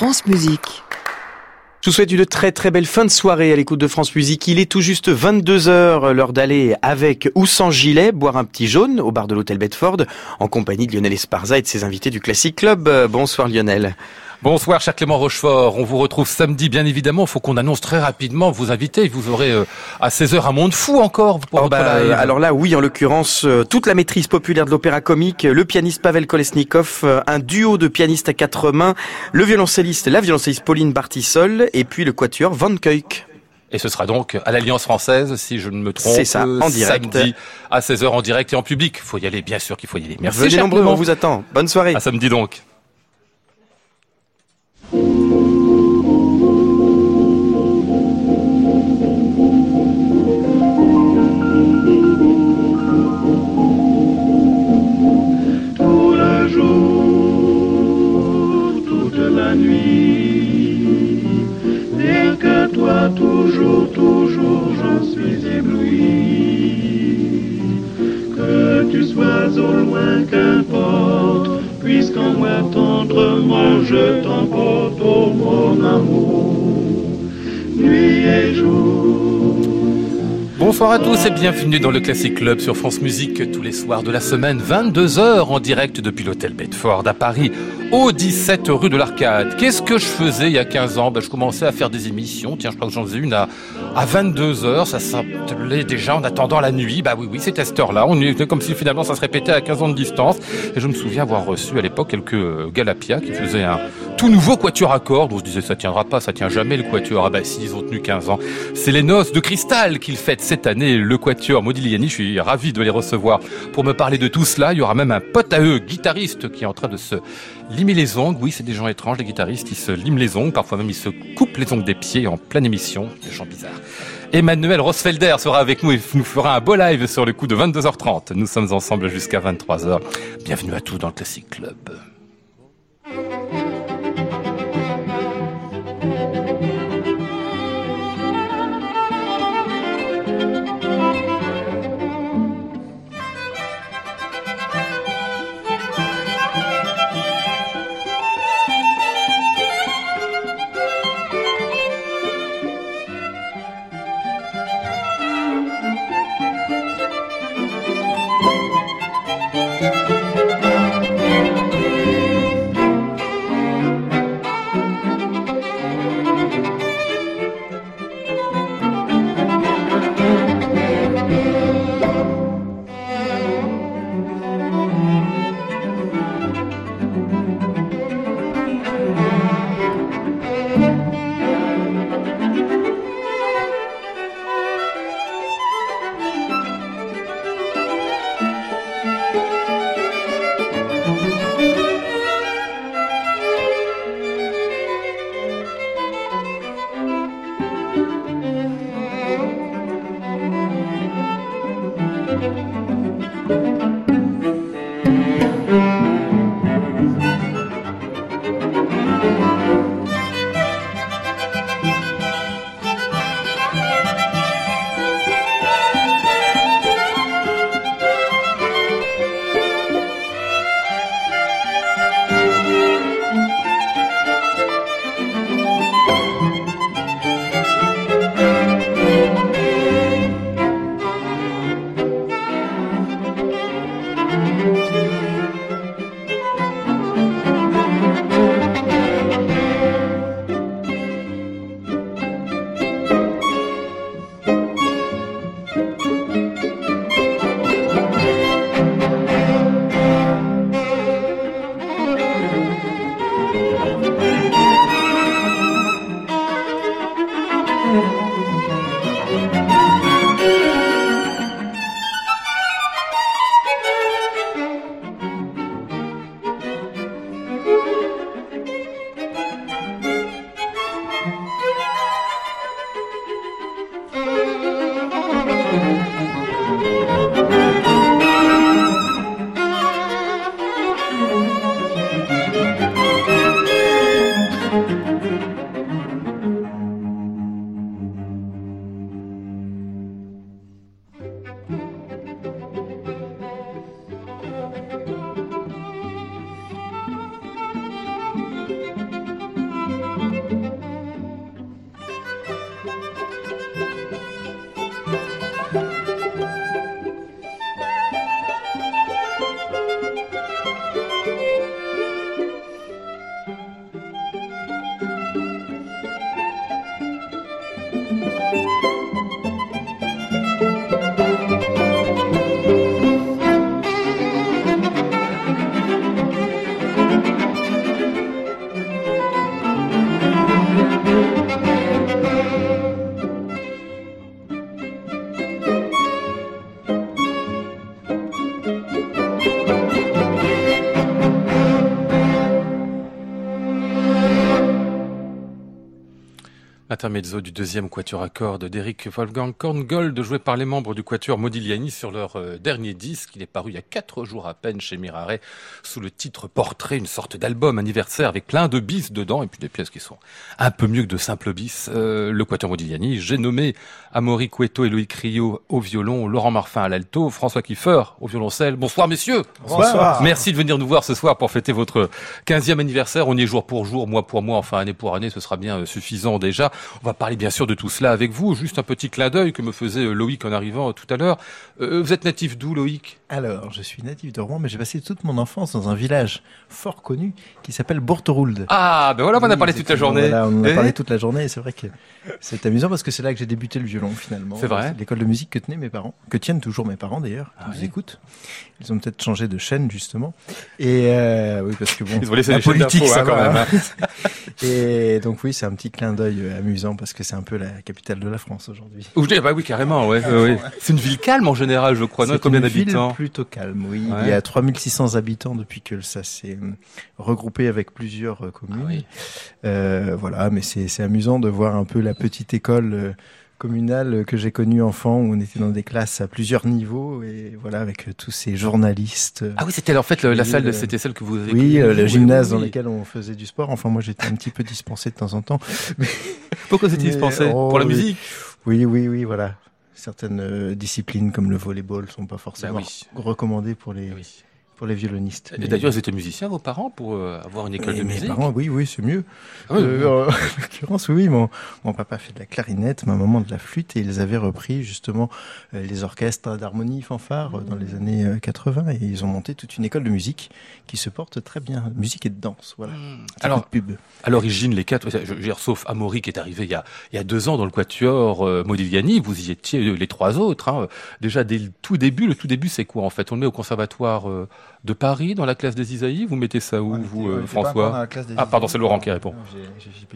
France Musique. Je vous souhaite une très très belle fin de soirée à l'écoute de France Musique. Il est tout juste 22h, l'heure d'aller avec ou sans gilet boire un petit jaune au bar de l'hôtel Bedford en compagnie de Lionel Esparza et de ses invités du Classic Club. Euh, Bonsoir Lionel. Bonsoir, cher Clément Rochefort. On vous retrouve samedi, bien évidemment. Il faut qu'on annonce très rapidement vos invités. Vous aurez euh, à 16h un monde fou encore pour Oh votre bah, live. alors là, oui, en l'occurrence, euh, toute la maîtrise populaire de l'opéra comique, le pianiste Pavel Kolesnikov, euh, un duo de pianistes à quatre mains, le violoncelliste, la violoncelliste Pauline Bartissol, et puis le quatuor Van Kuyk. Et ce sera donc à l'Alliance française, si je ne me trompe. C'est ça, en direct. Samedi à 16h en direct et en public. Faut y aller, bien sûr qu'il faut y aller. Merci, Venez nombreux, on vous attend. Bonne soirée. À samedi donc. Que tu sois au loin, qu'importe, puisqu'en moi tendrement je t'emporte, oh mon amour, nuit et jour. Bonsoir à tous et bienvenue dans le Classic Club sur France Musique tous les soirs de la semaine, 22h en direct depuis l'hôtel Bedford à Paris, au 17 rue de l'Arcade. Qu'est-ce que je faisais il y a 15 ans? Ben, Je commençais à faire des émissions, tiens je crois que j'en faisais une à, à 22h, ça s'appelait déjà en attendant la nuit, bah oui oui c'était à cette heure-là, on était comme si finalement ça se répétait à 15 ans de distance, et je me souviens avoir reçu à l'époque quelques euh, Galapia qui faisaient un tout nouveau quatuor à cordes, on se disait ça tiendra pas, ça tient jamais le quatuor, ah bah si ils ont tenu 15 ans, c'est les noces de cristal qu'ils fêtent cette année, le Quatuor Modigliani. Je suis ravi de les recevoir pour me parler de tout cela. Il y aura même un pote à eux, guitariste, qui est en train de se limer les ongles. Oui, c'est des gens étranges, les guitaristes. Ils se liment les ongles. Parfois même, ils se coupent les ongles des pieds en pleine émission. Des gens bizarres. Emmanuel Rosfelder sera avec nous et nous fera un beau live sur le coup de 22h30. Nous sommes ensemble jusqu'à 23h. Bienvenue à tous dans le Classic Club. Intermezzo du deuxième quatuor à cordes d'Eric Wolfgang Korngold, joué par les membres du quatuor Modigliani sur leur euh, dernier disque. Il est paru il y a quatre jours à peine chez Mirare, sous le titre Portrait, une sorte d'album anniversaire avec plein de bis dedans, et puis des pièces qui sont un peu mieux que de simples bis. Euh, le quatuor Modigliani, j'ai nommé Amaury Cueto et Loïc Rio au violon, Laurent Marfin à l'alto, François Kiefer au violoncelle. Bonsoir messieurs Bonsoir Merci de venir nous voir ce soir pour fêter votre 15e anniversaire. On y est jour pour jour, mois pour mois, enfin année pour année, ce sera bien euh, suffisant déjà. On va parler bien sûr de tout cela avec vous. Juste un petit clin d'œil que me faisait euh, Loïc en arrivant euh, tout à l'heure. Euh, vous êtes natif d'où, Loïc? Alors, je suis natif de Rouen, mais j'ai passé toute mon enfance dans un village fort connu qui s'appelle Bourteroulde. Ah, ben voilà, on en a Oui, parlé toute la journée. Voilà, on en a Eh parlé toute la journée et c'est vrai que c'est amusant parce que c'est là que j'ai débuté le violon finalement. C'est vrai L'école de musique que tenaient mes parents, que tiennent toujours mes parents d'ailleurs, qui Ah nous oui. écoutent. Ils ont peut-être changé de chaîne justement. Et euh, oui, parce que bon, Ils ont laissé la politique, ça hein, quand va. même, Et donc oui, c'est un petit clin d'œil amusant parce que c'est un peu la capitale de la France aujourd'hui. Ou je dis, bah oui, carrément, ouais. ouais, ouais. C'est une ville calme en général, je crois, C'est Combien une ville d'habitants? plutôt calme, oui. Ouais. Il y a 3600 habitants depuis que ça s'est euh, regroupé avec plusieurs euh, communes. Ah oui. Euh, voilà, mais c'est c'est amusant de voir un peu la petite école euh, communale que j'ai connue enfant où on était dans des classes à plusieurs niveaux et voilà avec euh, tous ces journalistes. Ah oui, c'était en fait le- la salle, le- c'était celle que vous avez oui, euh, le gymnase oui, dans lequel on faisait du sport. Enfin, moi, j'étais un petit peu dispensé de temps en temps. Pourquoi vous étiez Mais- dispensé? oh, Pour la oui. musique? Oui, oui, oui, voilà. Certaines euh, disciplines comme le volleyball sont pas forcément Bah oui. recommandées pour les Oui. Pour les violonistes. Et d'ailleurs, ils étaient musiciens, vos parents, pour euh, avoir une école de mes musique parents, oui, oui, c'est mieux. Ah oui, Euh, en l'occurrence, oui, mon, mon papa fait de la clarinette, ma maman de la flûte, et ils avaient repris justement euh, les orchestres d'harmonie fanfare dans les années euh, 80, et ils ont monté toute une école de musique qui se porte très bien, musique et de danse, voilà. Hmm. Alors, pub. À l'origine, les quatre, je dire, sauf Amaury qui est arrivé il y a, il y a deux ans dans le quatuor euh, Modigliani, vous y étiez les trois autres. Hein. Déjà dès le tout début, le tout début c'est quoi en fait? On le met au conservatoire euh, de Paris, dans la classe des Isaïe Vous mettez ça où, On vous, était- euh, encore dans François la classe des Ah pardon, c'est Laurent qui répond. J'ai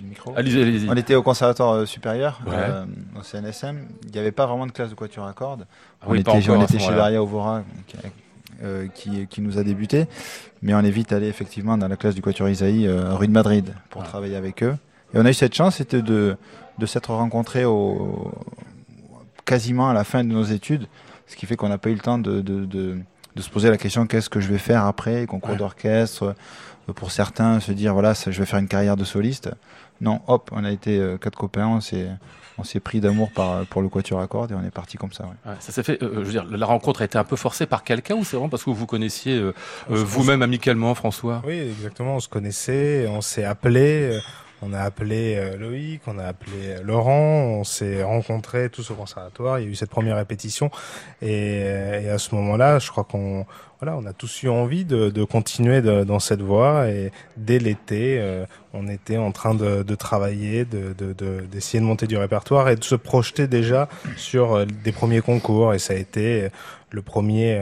le micro. Allez-y, allez-y. On était au conservatoire euh, supérieur, Ouais. euh, au CNSM. Il n'y avait pas vraiment de classe de quatuor à cordes. Ah on oui, était, encore on chez. Daria Ovora, qui, euh, qui, qui nous a débuté. Mais on est vite allé effectivement dans la classe du quatuor Isaïe, euh, rue de Madrid, pour Ah. travailler avec eux. Et on a eu cette chance, c'était de, de s'être rencontrés au, quasiment à la fin de nos études, ce qui fait qu'on n'a pas eu le temps de, de, de, de se poser la question qu'est-ce que je vais faire après, concours Ouais. d'orchestre, euh, pour certains se dire voilà, ça, je vais faire une carrière de soliste. Non, hop, on a été euh, quatre copains, on s'est on s'est pris d'amour par pour le quatuor à cordes et on est parti comme ça. ouais. Ouais, ça s'est fait. euh, je veux dire, la rencontre a été un peu forcée par quelqu'un ou c'est vraiment parce que vous vous connaissiez euh, euh, vous-même amicalement, François? Oui, exactement. On se connaissait, on s'est appelé, euh, on a appelé euh, Loïc, on a appelé euh, Laurent, on s'est rencontrés tous au conservatoire. Il y a eu cette première répétition et, euh, et à ce moment-là, je crois qu'on voilà, on a tous eu envie de, de continuer dans cette voie et dès l'été, on était en train de, de travailler, de, de, de- d'essayer de monter du répertoire et de se projeter déjà sur des premiers concours et ça a été le premier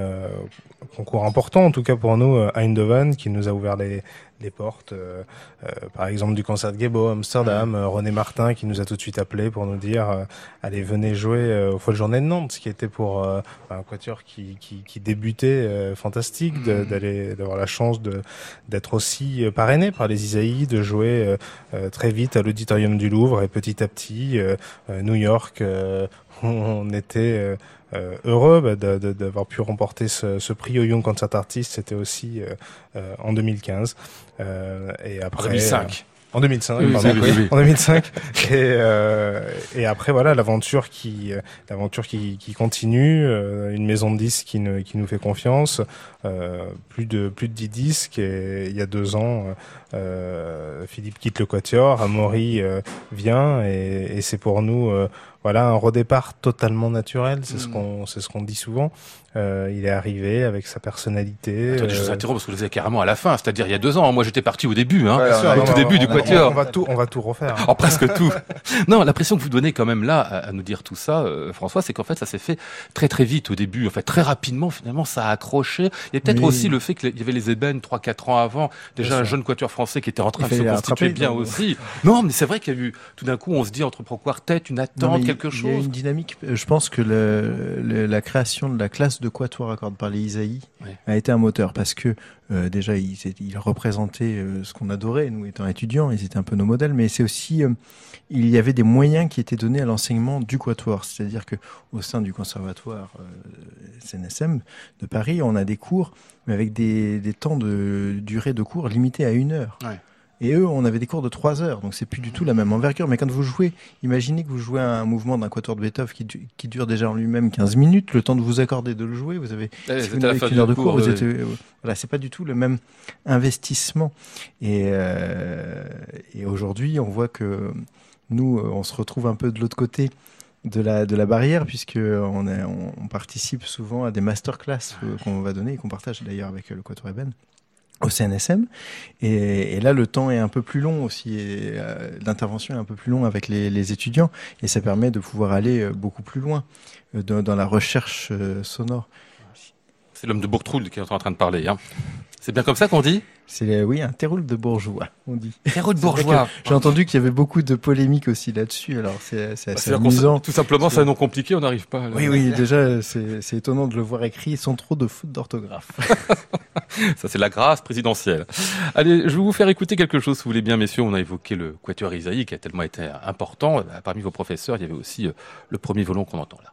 concours important, en tout cas pour nous, Eindhoven, qui nous a ouvert les, les portes, euh, euh, par exemple du concert de Gebo à Amsterdam, euh, René Martin qui nous a tout de suite appelé pour nous dire euh, allez venez jouer euh, aux Folles Journées de Nantes, ce qui était pour euh, un quatuor qui, qui, qui débutait euh, fantastique, de- d'aller d'avoir la chance de d'être aussi euh, parrainé par les Isaïe, de jouer euh, euh, très vite à l'auditorium du Louvre et petit à petit New York, euh, on était euh, euh, heureux bah, d'avoir pu remporter ce, ce prix au Young Concert Artist. C'était aussi euh, en 2015 euh, et En après 2005. en 2005, Oui, pardon. oui, oui, oui. En 2005. Et, euh, et après, voilà, l'aventure qui, l'aventure qui, qui continue, euh, une maison de disques qui, ne- qui nous fait confiance, euh, plus de plus de 10 disques. Et il y a deux ans, euh, Philippe quitte le Quatuor, Amaury euh, vient, et, et c'est pour nous, euh, voilà, un redépart totalement naturel. C'est ce Mm. qu'on, c'est ce qu'on dit souvent. Euh, il est arrivé avec sa personnalité. Attendez, je vous euh, interromps parce que vous êtes carrément à la fin, c'est-à-dire il y a deux ans. Moi, j'étais parti au début, hein, Ouais, Bien sûr, au non, tout non, début on- du on- quatuor. On va tout, on va tout refaire. En presque tout. Non, l'impression que vous donnez quand même là à, à nous dire tout ça, euh, François, c'est qu'en fait ça s'est fait très très vite au début. En fait, très rapidement, finalement, ça a accroché. Il y a peut-être Oui. aussi le fait qu'il y avait les ébènes 3-4 ans avant, déjà un jeune quatuor français qui était en train de se rattrapé, bien aussi. Non, mais c'est vrai qu'il y a eu, tout d'un coup, on se dit entre pro quartet, une Non, attente, quelque il y a chose. une dynamique. euh, Je pense que le, le- la création de la classe de quatuor à cordes par les Isaïe Ouais. a été un moteur parce que euh, déjà ils, ils représentaient euh, ce qu'on adorait nous étant étudiants, ils étaient un peu nos modèles, mais c'est aussi euh, il y avait des moyens qui étaient donnés à l'enseignement du quatuor, c'est-à-dire que au sein du conservatoire CNSM de Paris, on a des cours mais avec des, des temps de durée de cours limités à une heure. Ouais. Et eux, on avait des cours de trois heures, donc c'est plus du tout la même envergure. Mais quand vous jouez, imaginez que vous jouez un mouvement d'un quatuor de Beethoven qui, du- qui dure déjà en lui-même 15 minutes, le temps de vous accorder de le jouer, vous avez Eh, si vous n'avez qu'une du heure de cours, cours, vous êtes, euh, voilà, c'est pas du tout le même investissement. Et, euh, et aujourd'hui, on voit que nous, euh, on se retrouve un peu de l'autre côté de la, de la barrière, puisque on, est- on, on participe souvent à des masterclass euh, qu'on va donner et qu'on partage d'ailleurs avec euh, le Quatuor Eben au CNSM. Et, là, le temps est un peu plus long aussi. euh, L'intervention est un peu plus long avec les, étudiants. Et ça permet de pouvoir aller euh, beaucoup plus loin euh, dans, la recherche sonore. C'est l'homme de Bourgtrude qui est en train de parler. Hein. C'est bien comme ça qu'on dit C'est oui un terroul de bourgeois, on dit. Héros de bourgeois. J'ai entendu qu'il y avait beaucoup de polémiques aussi là-dessus. Alors c'est assez amusant. s- Tout simplement, c'est un nom compliqué, on n'arrive pas. à Oui, oui, déjà, c'est étonnant de le voir écrit sans trop de fautes d'orthographe. Ça, c'est la grâce présidentielle. Allez, je vais vous faire écouter quelque chose, si vous voulez bien, messieurs. On a évoqué le quatuor Isaïe, qui a tellement été important. Parmi vos professeurs, il y avait aussi euh, le premier violon qu'on entend là.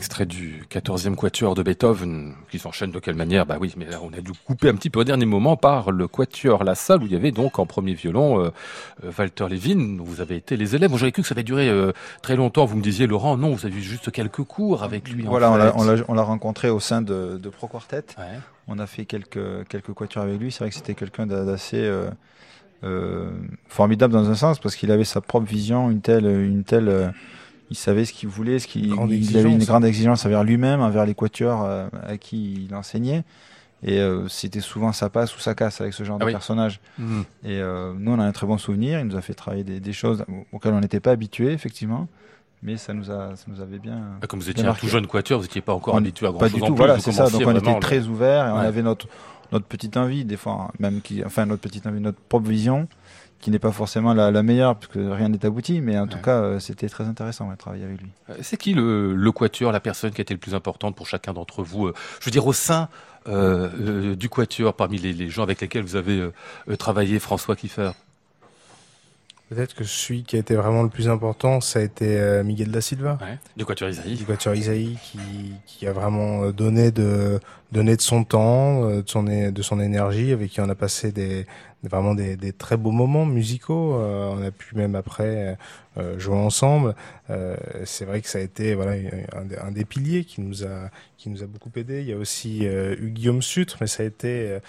Extrait du 14e quatuor de Beethoven, qui s'enchaîne de quelle manière? Bah oui, mais là, on a dû couper un petit peu au dernier moment par le quatuor La Salle, où il y avait donc en premier violon euh, euh, Walter Levin, dont vous avez été les élèves. Moi, j'aurais cru que ça avait duré euh, très longtemps. Vous me disiez, Laurent, non, vous avez eu juste quelques cours avec lui. Voilà, on fait. l'a- on l'a on l'a rencontré au sein de, de Pro Quartet. Ouais. On a fait quelques, quelques quatuors avec lui. C'est vrai que c'était quelqu'un d'a- d'assez euh, formidable dans un sens parce qu'il avait sa propre vision, une telle, une telle, il savait ce qu'il voulait, ce qu'il, il avait une exigence. grande exigence envers lui-même, envers les quatuors euh, à qui il enseignait. Et euh, c'était souvent sa passe ou sa casse avec ce genre Ah de oui. personnage. Mhm. Et euh, nous, on a un très bon souvenir. Il nous a fait travailler des, des choses auxquelles on n'était pas habitué, effectivement. Mais ça nous, a, ça nous avait bien. Bah, Comme vous étiez un tout jeune quatuor, vous n'étiez pas encore On- habitué à grand Pas chose du en tout, plus. voilà, c'est ça. Donc on était le- très ouvert et on avait notre, notre petite envie, des fois, même qui, enfin notre petite envie, notre propre vision, qui n'est pas forcément la, la meilleure, puisque rien n'est abouti, mais en tout cas, euh, c'était très intéressant ouais, de travailler avec lui. Euh, C'est qui le, le quatuor, la personne qui a été le plus importante pour chacun d'entre vous euh, Je veux dire, au sein euh, euh, du quatuor, parmi les, les gens avec lesquels vous avez travaillé, François Kiffer Peut-être que celui qui a été vraiment le plus important, ça a été euh, Miguel da Silva. Ouais. Du Quatuor Isaïe. Du Quatuor Isaïe qui, qui a vraiment donné de, donné de son temps, de son, de son énergie, avec qui on a passé des, vraiment des, des très beaux moments musicaux. Euh, on a pu même après euh, jouer ensemble. Euh, c'est vrai que ça a été voilà un, des- un des piliers qui nous a qui nous a beaucoup aidé. Il y a aussi euh, eu Guillaume Sutre, mais ça a été euh,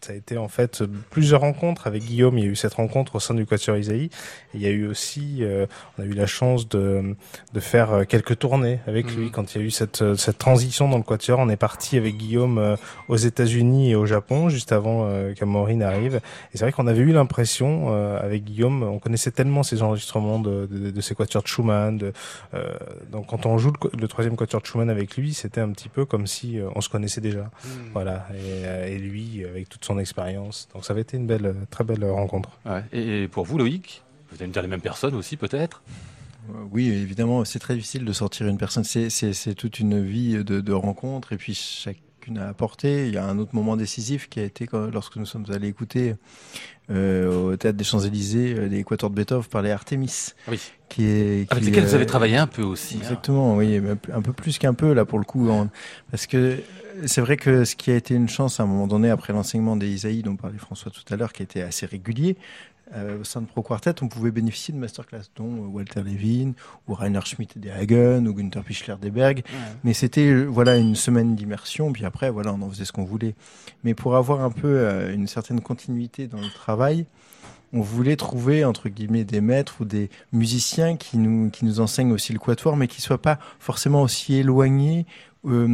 ça a été en fait plusieurs rencontres avec Guillaume. Il y a eu cette rencontre au sein du Quatuor Isaïe. Et il y a eu aussi, euh, on a eu la chance de, de faire euh, quelques tournées avec lui. Mhm. Quand il y a eu cette, euh, cette transition dans le Quatuor, on est parti avec Guillaume euh, aux États-Unis et au Japon juste avant euh, qu'Amaury arrive. Et c'est vrai qu'on avait eu l'impression euh, avec Guillaume, on connaissait tellement ces enregistrements de, de, de ces Quatuors de Schumann. De, euh, donc quand on joue le, troisième Quatuor de Schumann avec lui, c'était un petit peu comme si on se connaissait déjà. Voilà, et, euh, et lui avec toute son expérience. Donc ça avait été une belle, très belle rencontre. Ouais. Et pour vous, Loïc, vous allez me dire les mêmes personnes aussi, peut-être? Euh, Oui, évidemment, c'est très difficile de sortir une personne. C'est- toute une vie de, de rencontres et puis chacune a apporté. Il y a un autre moment décisif qui a été quand, lorsque nous sommes allés écouter euh, au théâtre des Champs-Élysées euh, les Quatuors de Beethoven par les Artemis, Oui. qui est Avec qui, lesquels vous avez travaillé un peu aussi. hein. Exactement, oui, un peu plus qu'un peu là pour le coup, en- parce que c'est vrai que ce qui a été une chance à un moment donné après l'enseignement des Isaïe dont parlait François tout à l'heure, qui était assez régulier. euh, au sein de Pro Quartet, on pouvait bénéficier de masterclass dont euh, Walter Levin ou Rainer Schmidt des Hagen ou Günther Pichler des Berg. Mais c'était euh, voilà une semaine d'immersion, puis après voilà on en faisait ce qu'on voulait. Mais pour avoir un peu euh, une certaine continuité dans le travail, on voulait trouver entre guillemets des maîtres ou des musiciens qui nous qui nous enseignent aussi le quatuor, mais qui soient pas forcément aussi éloignés euh,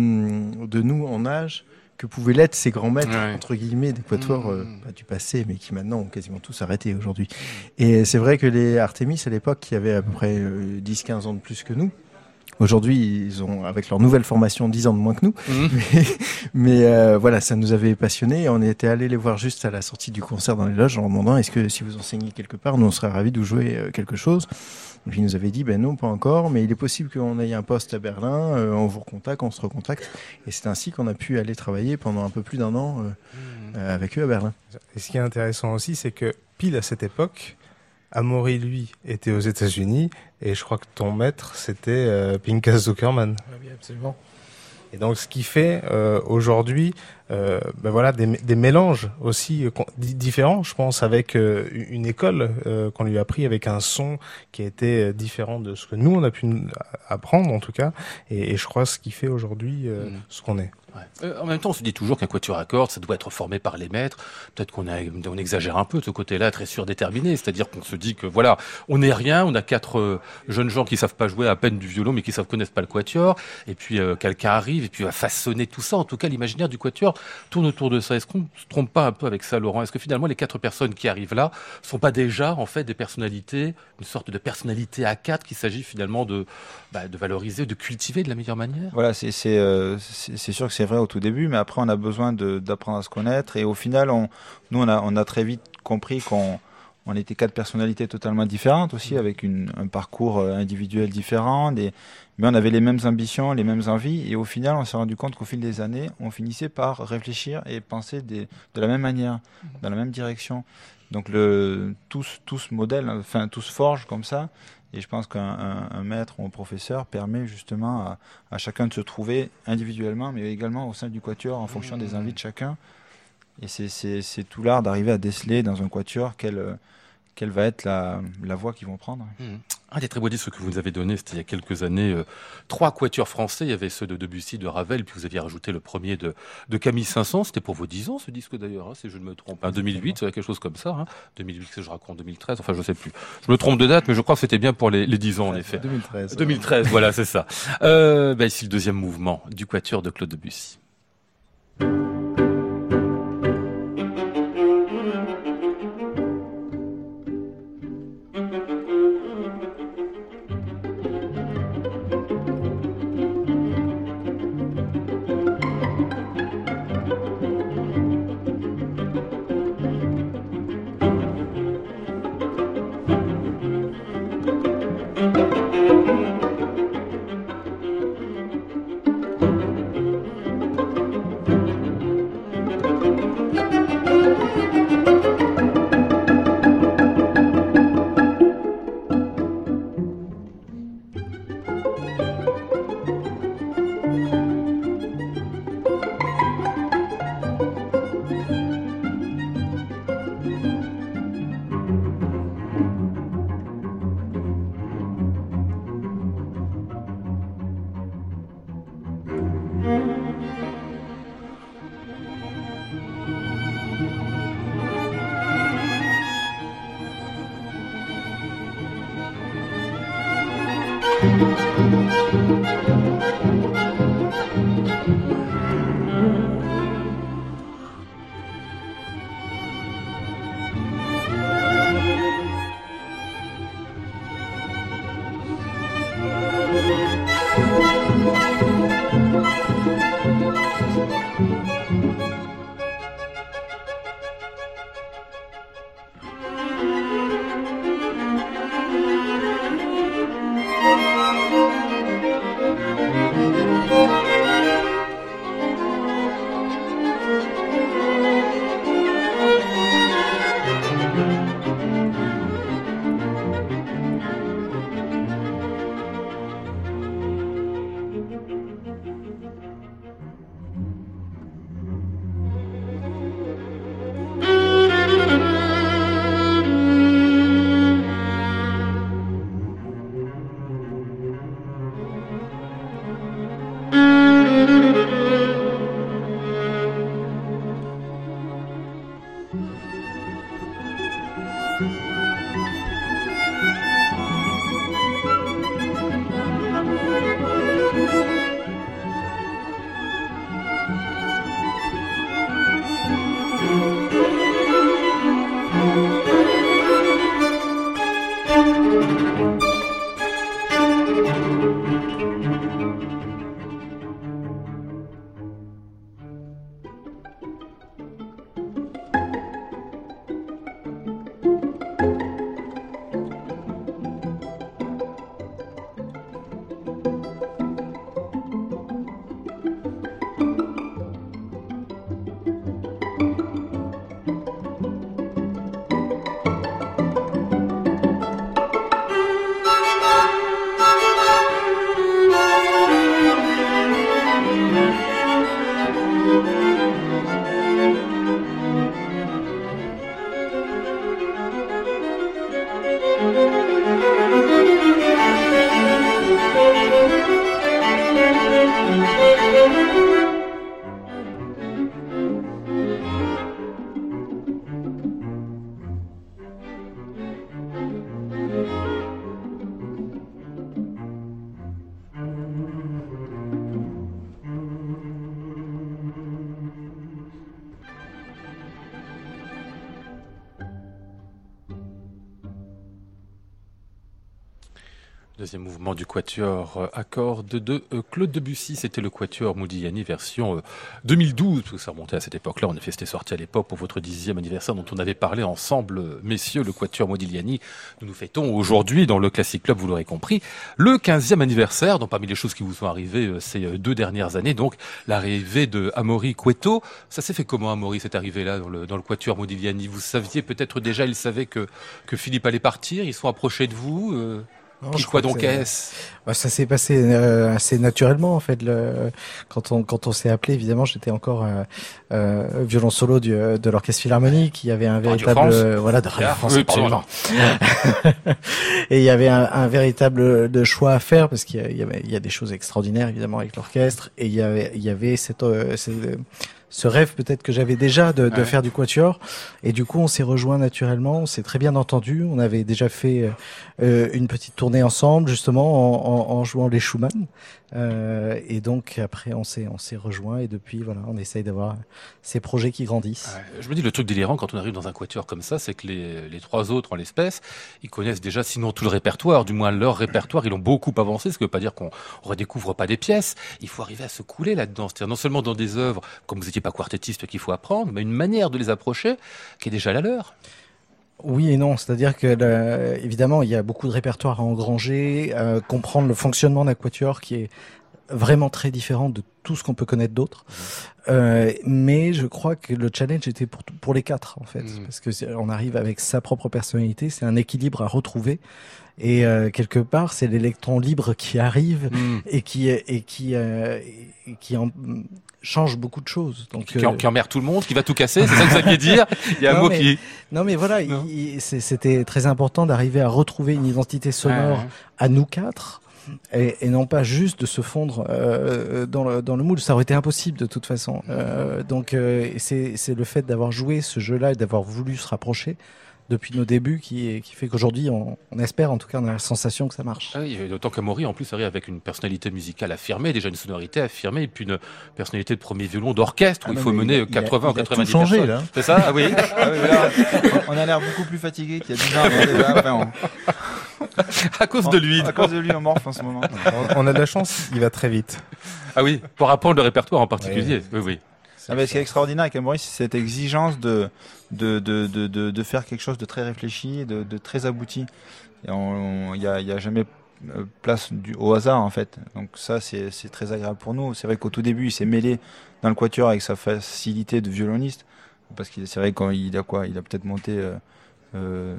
de nous en âge que pouvaient l'être ces grands maîtres Ouais. entre guillemets des quatuors euh, Mm. bah, du passé, mais qui maintenant ont quasiment tous arrêté aujourd'hui. Et c'est vrai que les Artemis à l'époque, qui avaient à peu près euh, 10-15 ans de plus que nous. Aujourd'hui, ils ont, avec leur nouvelle formation, 10 ans de moins que nous. Mhm. Mais, mais, euh, voilà, ça nous avait passionnés. On était allé les voir juste à la sortie du concert dans les loges en leur demandant est-ce que si vous enseignez quelque part, nous on serait ravis de vous jouer euh, quelque chose? Et puis ils nous avaient dit ben non, pas encore, mais il est possible qu'on ait un poste à Berlin, euh, on vous recontacte, on se recontacte. Et c'est ainsi qu'on a pu aller travailler pendant un peu plus d'un an euh, euh, avec eux à Berlin. Et ce qui est intéressant aussi, c'est que pile à cette époque, Amaury, lui, était aux États-Unis, et je crois que ton maître, c'était euh, Pinkas Zuckerman. Oui, absolument. Et donc, ce qui fait euh, aujourd'hui, euh, ben voilà, des, des mélanges aussi euh, différents, je pense, avec euh, une école euh, qu'on lui a appris avec un son qui a été différent de ce que nous on a pu apprendre en tout cas. Et, et je crois ce qui fait aujourd'hui euh, Mhm. ce qu'on est. Euh, en même temps, on se dit toujours qu'un quatuor à cordes, ça doit être formé par les maîtres. Peut-être qu'on on exagère un peu de ce côté-là, très surdéterminé. C'est-à-dire qu'on se dit que voilà, on n'est rien. On a quatre euh, jeunes gens qui savent pas jouer à peine du violon, mais qui savent connaissent pas le quatuor. Et puis euh, quelqu'un arrive et puis va façonner tout ça. En tout cas, l'imaginaire du quatuor tourne autour de ça. Est-ce qu'on se trompe pas un peu avec ça, Laurent? Est-ce que finalement les quatre personnes qui arrivent là sont pas déjà en fait des personnalités, une sorte de personnalité à quatre qu'il s'agit finalement de, bah, valoriser, de cultiver de la meilleure manière? Voilà, c'est sûr que c'est vrai au tout début, mais après on a besoin d'apprendre à se connaître. Et au final, on, nous on a, on a très vite compris qu'on on était quatre personnalités totalement différentes aussi, avec une, un parcours euh, individuel différent, des, mais on avait les mêmes ambitions, les mêmes envies, et au final, on s'est rendu compte qu'au fil des années, on finissait par réfléchir et penser des, de la même manière, dans la même direction. Donc le, tous, tous modèles, enfin tous forgent comme ça, et je pense qu'un un- un maître ou un professeur permet justement à, à chacun de se trouver individuellement, mais également au sein du quatuor en fonction des envies de chacun. Et c'est tout l'art d'arriver à déceler dans un quatuor quelle, euh, quelle va être la, la voie qu'ils vont prendre. Mhm. Un des très beaux disques que vous nous avez donné, c'était il y a quelques années, euh, trois quatuors français. Il y avait ceux de Debussy, de Ravel, puis vous aviez rajouté le premier de, de Camille Saint-Saëns. C'était pour vos 10 ans, ce disque d'ailleurs, hein, si je ne me trompe pas. 2008, quelque chose comme ça. Hein. 2008, que je raconte, 2013, enfin je sais plus. Je me trompe de date, mais je crois que c'était bien pour les, les 10 ans, en effet. 2013. 2013, voilà, c'est ça. Euh, bah, ici, le deuxième mouvement du quatuor de Claude Debussy. Du quatuor euh, accord de, euh, Claude Debussy, c'était le quatuor Modigliani version 2012, euh, ça remontait à cette époque-là, en effet c'était sorti à l'époque pour votre dixième anniversaire dont on avait parlé ensemble, messieurs, le quatuor Modigliani. Nous nous fêtons aujourd'hui dans le Classic Club, vous l'aurez compris, le quinzième anniversaire, donc parmi les choses qui vous sont arrivées ces deux dernières années, donc l'arrivée de Amaury Cueto. Ça s'est fait comment Amaury, cette arrivée-là dans le, dans le quatuor Modigliani Vous saviez peut-être déjà, il savait que, que Philippe allait partir, ils sont approchés de vous non, quoi donc est-ce Bah, ça s'est passé euh, assez naturellement en fait. Le, quand on quand on s'est appelé, évidemment, j'étais encore euh, euh, violon solo du, de l'orchestre philharmonique. Il y avait un véritable euh, voilà de Radio Ah, France. Et il y avait un, un véritable de choix à faire parce qu'il y avait il y a des choses extraordinaires évidemment avec l'orchestre et il y avait il y avait cette, euh, cette- ce rêve peut-être que j'avais déjà de, de Ouais. faire du quatuor. Et du coup on s'est rejoint naturellement on s'est très bien entendu. On avait déjà fait euh, une petite tournée ensemble justement en, en, en jouant les Schumann Euh, et donc après on s'est on s'est rejoint et depuis voilà on essaye d'avoir ces projets qui grandissent Je me dis, le truc délirant quand on arrive dans un quatuor comme ça, c'est que les, les trois autres, en l'espèce, ils connaissent déjà sinon tout le répertoire, du moins leur répertoire, ils ont beaucoup avancé, ce qui veut pas dire qu'on on redécouvre pas des pièces. Il faut arriver à se couler là-dedans. C'est-à-dire non seulement dans des œuvres, comme vous n'étiez pas quartettiste, qu'il faut apprendre, mais une manière de les approcher qui est déjà la leur. Oui et non, c'est-à-dire que le- évidemment il y a beaucoup de répertoire à engranger, euh, comprendre le fonctionnement d'un quatuor qui est vraiment très différent de tout ce qu'on peut connaître d'autre. Euh, mais je crois que le challenge était pour pour les quatre en fait, Mhm. parce que on arrive avec sa propre personnalité, c'est un équilibre à retrouver et euh, quelque part c'est l'électron libre qui arrive et qui et qui euh, et qui en, change beaucoup de choses. Donc Qui, en- euh, qui emmerde tout le monde, qui va tout casser, c'est ça que vous alliez dire Il y a un Non, mot mais- qui... non mais voilà, c'était très important d'arriver à retrouver une identité sonore à nous quatre et, et non pas juste de se fondre euh, dans, le, dans le moule. Ça aurait été impossible de toute façon. Euh, donc euh, c'est le fait d'avoir joué ce jeu-là et d'avoir voulu se rapprocher depuis nos débuts qui, qui fait qu'aujourd'hui, on, on espère, en tout cas, on a la sensation que ça marche. Ah oui, d'autant qu'Amaury, en plus, arrive avec une personnalité musicale affirmée, déjà une sonorité affirmée, et puis une personnalité de premier violon d'orchestre où Ah il faut mener il a- 80 ou il a tout 90 changé, personnes. là. C'est ça Ah oui Ah oui, là, on a l'air beaucoup plus fatigué qu'il y a 10 ans. déjà, enfin, on- À cause de lui. À cause de lui, on morphe en ce moment. On, on a de la chance, il va très vite. Ah oui, pour apprendre le répertoire en particulier. Oui, oui. Ah, mais ce qui est extraordinaire avec Amaury, c'est cette exigence de, de, de, de, de, faire quelque chose de très réfléchi, de, de très abouti. Il n'y a, y a jamais euh, place au hasard, en fait. Donc ça, c'est très agréable pour nous. C'est vrai qu'au tout début, il s'est mêlé dans le quatuor avec sa facilité de violoniste. Parce que c'est vrai qu'il a quoi Il a peut-être monté euh, euh,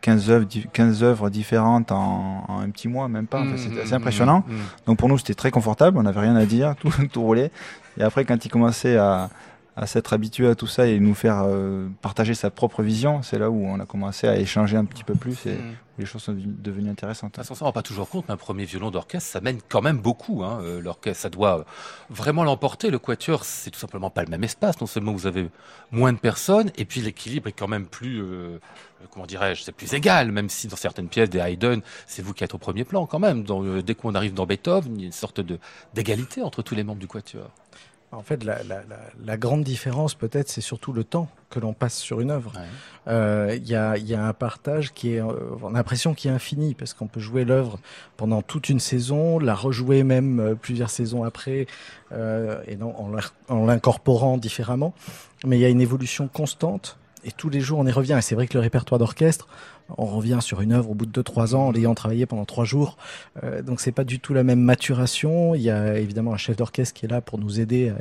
15, œuvres, di- 15 œuvres différentes en, en un petit mois, même pas. Enfin, C'était assez Mmh, impressionnant. mmh, mmh. Donc pour nous, c'était très confortable, on n'avait rien à dire, tout, tout roulait. Et après, quand il commençait à, à s'être habitué à tout ça et nous faire euh, partager sa propre vision, c'est là où on a commencé à échanger un petit peu plus et Mmh. où les choses sont devenues- intéressantes. Ça, on ne rend pas toujours compte, mais un premier violon d'orchestre, ça mène quand même beaucoup. Hein. Euh, L'orchestre, ça doit vraiment l'emporter. Le quatuor, c'est tout simplement pas le même espace. Non seulement vous avez moins de personnes, et puis l'équilibre est quand même plus, euh, comment dirais-je, c'est plus égal, même si dans certaines pièces des Haydn, c'est vous qui êtes au premier plan quand même. Dans, euh, dès qu'on arrive dans Beethoven, il y a une sorte de d'égalité entre tous les membres du quatuor. En fait, la, la, la, la grande différence, peut-être, c'est surtout le temps que l'on passe sur une œuvre. Euh, Il y, a, il y a un partage qui est, euh, on a l'impression qu'il est infini, parce qu'on peut jouer l'œuvre pendant toute une saison, la rejouer même euh, plusieurs saisons après, euh, et non, en l'incorporant différemment. Mais il y a une évolution constante, et tous les jours on y revient. Et c'est vrai que le répertoire d'orchestre, on revient sur une œuvre au bout de 2-3 ans en l'ayant travaillé pendant 3 jours. Euh, donc c'est pas du tout la même maturation. Il y a évidemment un chef d'orchestre qui est là pour nous aider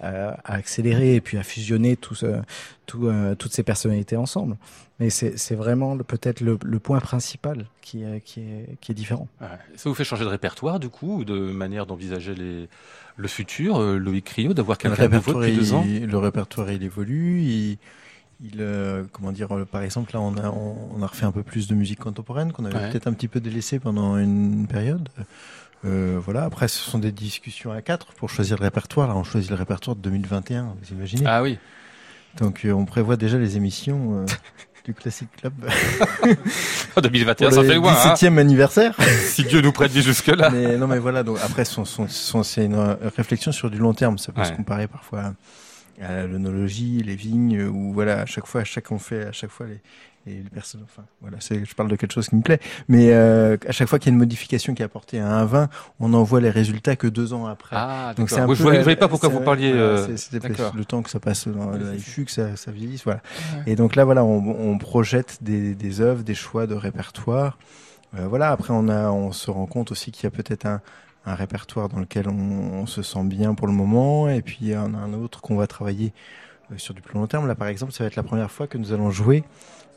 à, à- à accélérer et puis à fusionner tout ce- tout, euh, toutes ces personnalités ensemble. Mais c'est vraiment peut-être le, le point principal qui est, qui est, qui est différent. Ouais. Ça vous fait changer de répertoire, du coup, ou de manière d'envisager les... le futur, euh, Loïc Rio, d'avoir Le quelqu'un de nouveau répertoire, depuis deux ans? il, le répertoire, il évolue. Il, il, euh, comment dire, euh, par exemple, là, on a, on, a refait un peu plus de musique contemporaine qu'on avait Ouais. peut-être un petit peu délaissé pendant une période. Euh, voilà. Après, ce sont des discussions à quatre pour choisir le répertoire. Là, on choisit le répertoire de 2021. Vous imaginez Ah oui. Donc, euh, on prévoit déjà les émissions du Classic Club. 2021, pour ça fait loin. hein. 17e anniversaire. si Dieu nous prête jusque-là. mais non, mais voilà. Donc après, son, son, son- c'est une réflexion sur du long terme. Ça peut se comparer parfois à la l'œnologie, les vignes, ou voilà, à chaque fois, à chaque on fait, à chaque fois les, les, personnes. Enfin, voilà, c'est, je parle de quelque chose qui me plaît. Mais euh, à chaque fois qu'il y a une modification qui est apportée à un vin, on en voit les résultats que deux ans après. Ah, Donc c'est un Moi, peu je je voyais pas pourquoi vous parliez. euh, C'était le temps que ça passe dans Oui, la IFU, que ça, ça vieillisse, voilà. Et donc là, voilà, on, on projette des, des œuvres, des choix de répertoire. Euh, voilà. Après, on a, on se rend compte aussi qu'il y a peut-être un, un répertoire dans lequel on, on se sent bien pour le moment, et puis il y en a un autre qu'on va travailler euh, sur du plus long terme. Là, par exemple, ça va être la première fois que nous allons jouer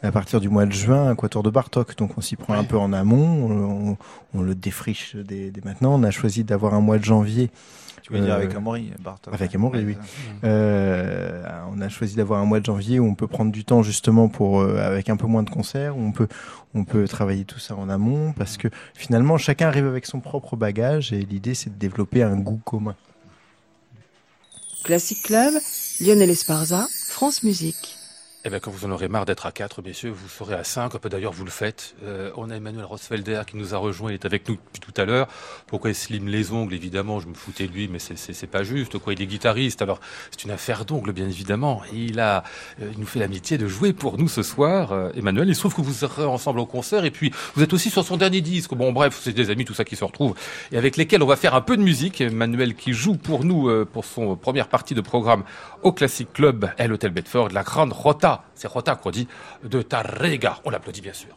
à partir du mois de juin un quatuor de Bartok. Donc, on s'y prend un peu en amont, on, on- on le défriche dès, dès maintenant. On a choisi d'avoir un mois de janvier Tu veux dire Euh, avec Amaury, Bartok avec Amaury, oui. ça. euh, on a choisi d'avoir un mois de janvier où on peut prendre du temps justement pour euh, avec un peu moins de concerts, où on peut on peut travailler tout ça en amont parce que finalement chacun arrive avec son propre bagage et l'idée c'est de développer un goût commun. Classic Club, Lionel Esparza, France Musique. Eh bien, quand vous en aurez marre d'être à 4, messieurs, vous serez à 5. Un peu d'ailleurs, vous le faites. Euh, on a Emmanuel Rosfelder qui nous a rejoint, il est avec nous depuis tout à l'heure. Pourquoi il slime les ongles? Évidemment, je me foutais de lui, mais c'est pas juste. Quoi, il est guitariste, alors c'est une affaire d'ongles, bien évidemment. Et il a, euh, il nous fait l'amitié de jouer pour nous ce soir. Euh, Emmanuel, il se trouve que vous serez ensemble au concert, et puis vous êtes aussi sur son dernier disque. Bon, bref, c'est des amis, tout ça qui se retrouvent, et avec lesquels on va faire un peu de musique. Emmanuel qui joue pour nous, euh, pour son première partie de programme au Classic Club, à l'Hôtel Bedford, la grande Rota, c'est Rota qu'on dit, de Tarrega. On l'applaudit bien sûr.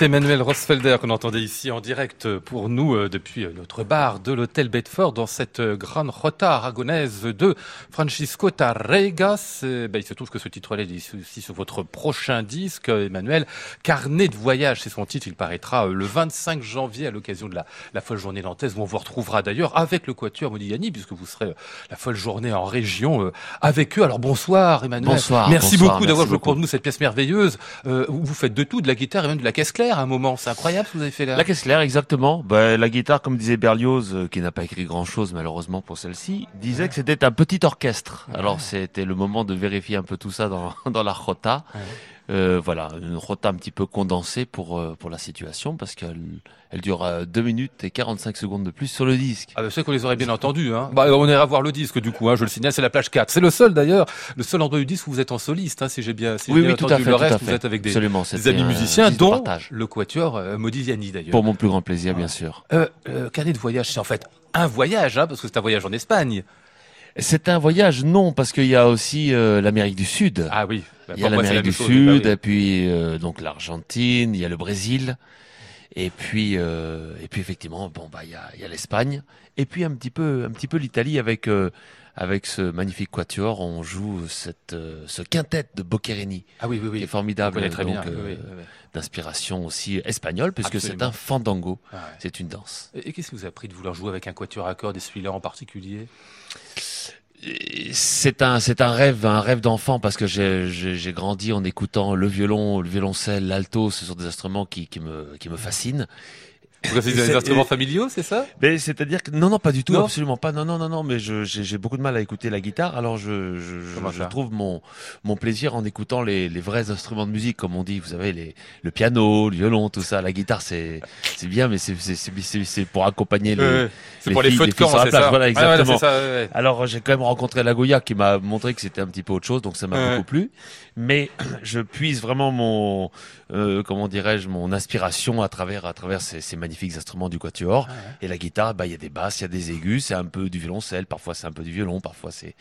Emmanuel Rosfelder qu'on entendait ici en direct pour nous euh, depuis euh, notre bar de l'hôtel Bedford dans cette euh, grande rota aragonaise de Francisco Tarregas. Ben, il se trouve que ce titre-là est aussi sur votre prochain disque, Emmanuel. Carnet de voyage, c'est son titre. Il paraîtra le 25 janvier à l'occasion de la, la folle journée nantaise où on vous retrouvera d'ailleurs avec le Quatuor Modigliani puisque vous serez la folle journée en région avec eux. Alors bonsoir Emmanuel. Bonsoir. Merci bonsoir, beaucoup d'avoir joué pour nous cette pièce merveilleuse. Euh, vous faites de tout, de la guitare et même de la caisse claire à un moment. C'est incroyable ce que vous avez fait là. La claire, exactement. Bah, la guitare, comme disait Berlioz, euh, qui n'a pas écrit grand-chose malheureusement pour celle-ci, disait que c'était un petit orchestre. Alors c'était le moment de vérifier un peu tout ça dans, dans la rota. Ouais. Euh, voilà, une rota un petit peu condensée pour euh, pour la situation parce qu'elle elle dure euh, 2 minutes et 45 secondes de plus sur le disque. Ah, ben, c'est qu'on les aurait bien entendus. Hein. Bah, on ira voir le disque du coup. Hein, je le signale, c'est la plage 4. C'est le seul d'ailleurs, le seul endroit du disque où vous êtes en soliste. Hein, si j'ai bien, si j'ai oui, bien oui, tout entendu à fait, le tout reste, vous fait. êtes avec des, Absolument, des c'était amis un musiciens, dont le quatuor euh, Modigliani d'ailleurs. Pour mon plus grand plaisir, bien sûr. Euh, euh, carnet de voyage, c'est en fait un voyage, hein, parce que c'est un voyage en Espagne. C'est un voyage, non, parce qu'il y a aussi euh, l'Amérique du Sud. Ah oui. Bah, Il y a l'Amérique du chose, Sud, bah oui. et puis euh, donc l'Argentine, il y a le Brésil, et puis euh, et puis effectivement, bon bah il y a, il y a l'Espagne, et puis un petit peu un petit peu l'Italie avec avec ce magnifique quatuor, on joue cette ce quintet de Boccherini, Ah oui, oui, qui est oui. Formidable, très donc, bien. oui, oui, oui. d'inspiration aussi espagnole, puisque c'est un fandango, Ah ouais. c'est une danse. Et et qu'est-ce qui vous a pris de vouloir jouer avec un quatuor à cordes et celui-là en particulier? C'est un, c'est un rêve, un rêve d'enfant parce que j'ai, grandi en écoutant le violon, le violoncelle, l'alto. Ce sont des instruments qui me, qui me fascinent. C'est des instruments familiaux, c'est ça? Mais c'est-à-dire que non, non, pas du tout, Non? absolument pas. Non, non, non, non. Mais je- j'ai j'ai beaucoup de mal à écouter la guitare. Alors je, je, je, trouve mon mon plaisir en écoutant les, les vrais instruments de musique, comme on dit. Vous savez, les le piano, le violon, tout ça. La guitare, c'est c'est bien, mais c'est c'est c'est- c'est c'est pour accompagner les. Ouais, C'est les pour les filles- feux les de filles camp, c'est ça Voilà, Ouais, exactement. c'est ça, ouais, ouais. Alors j'ai quand même rencontré la Goya qui m'a montré que c'était un petit peu autre chose, donc ça m'a Ouais. beaucoup plu. Mais je puise vraiment mon, euh, comment dirais-je, mon inspiration à travers à travers ces, ces magnifiques instruments du quatuor. Et la guitare, bah il y a des basses, il y a des aigus, c'est un peu du violoncelle, parfois c'est un peu du violon, parfois c'est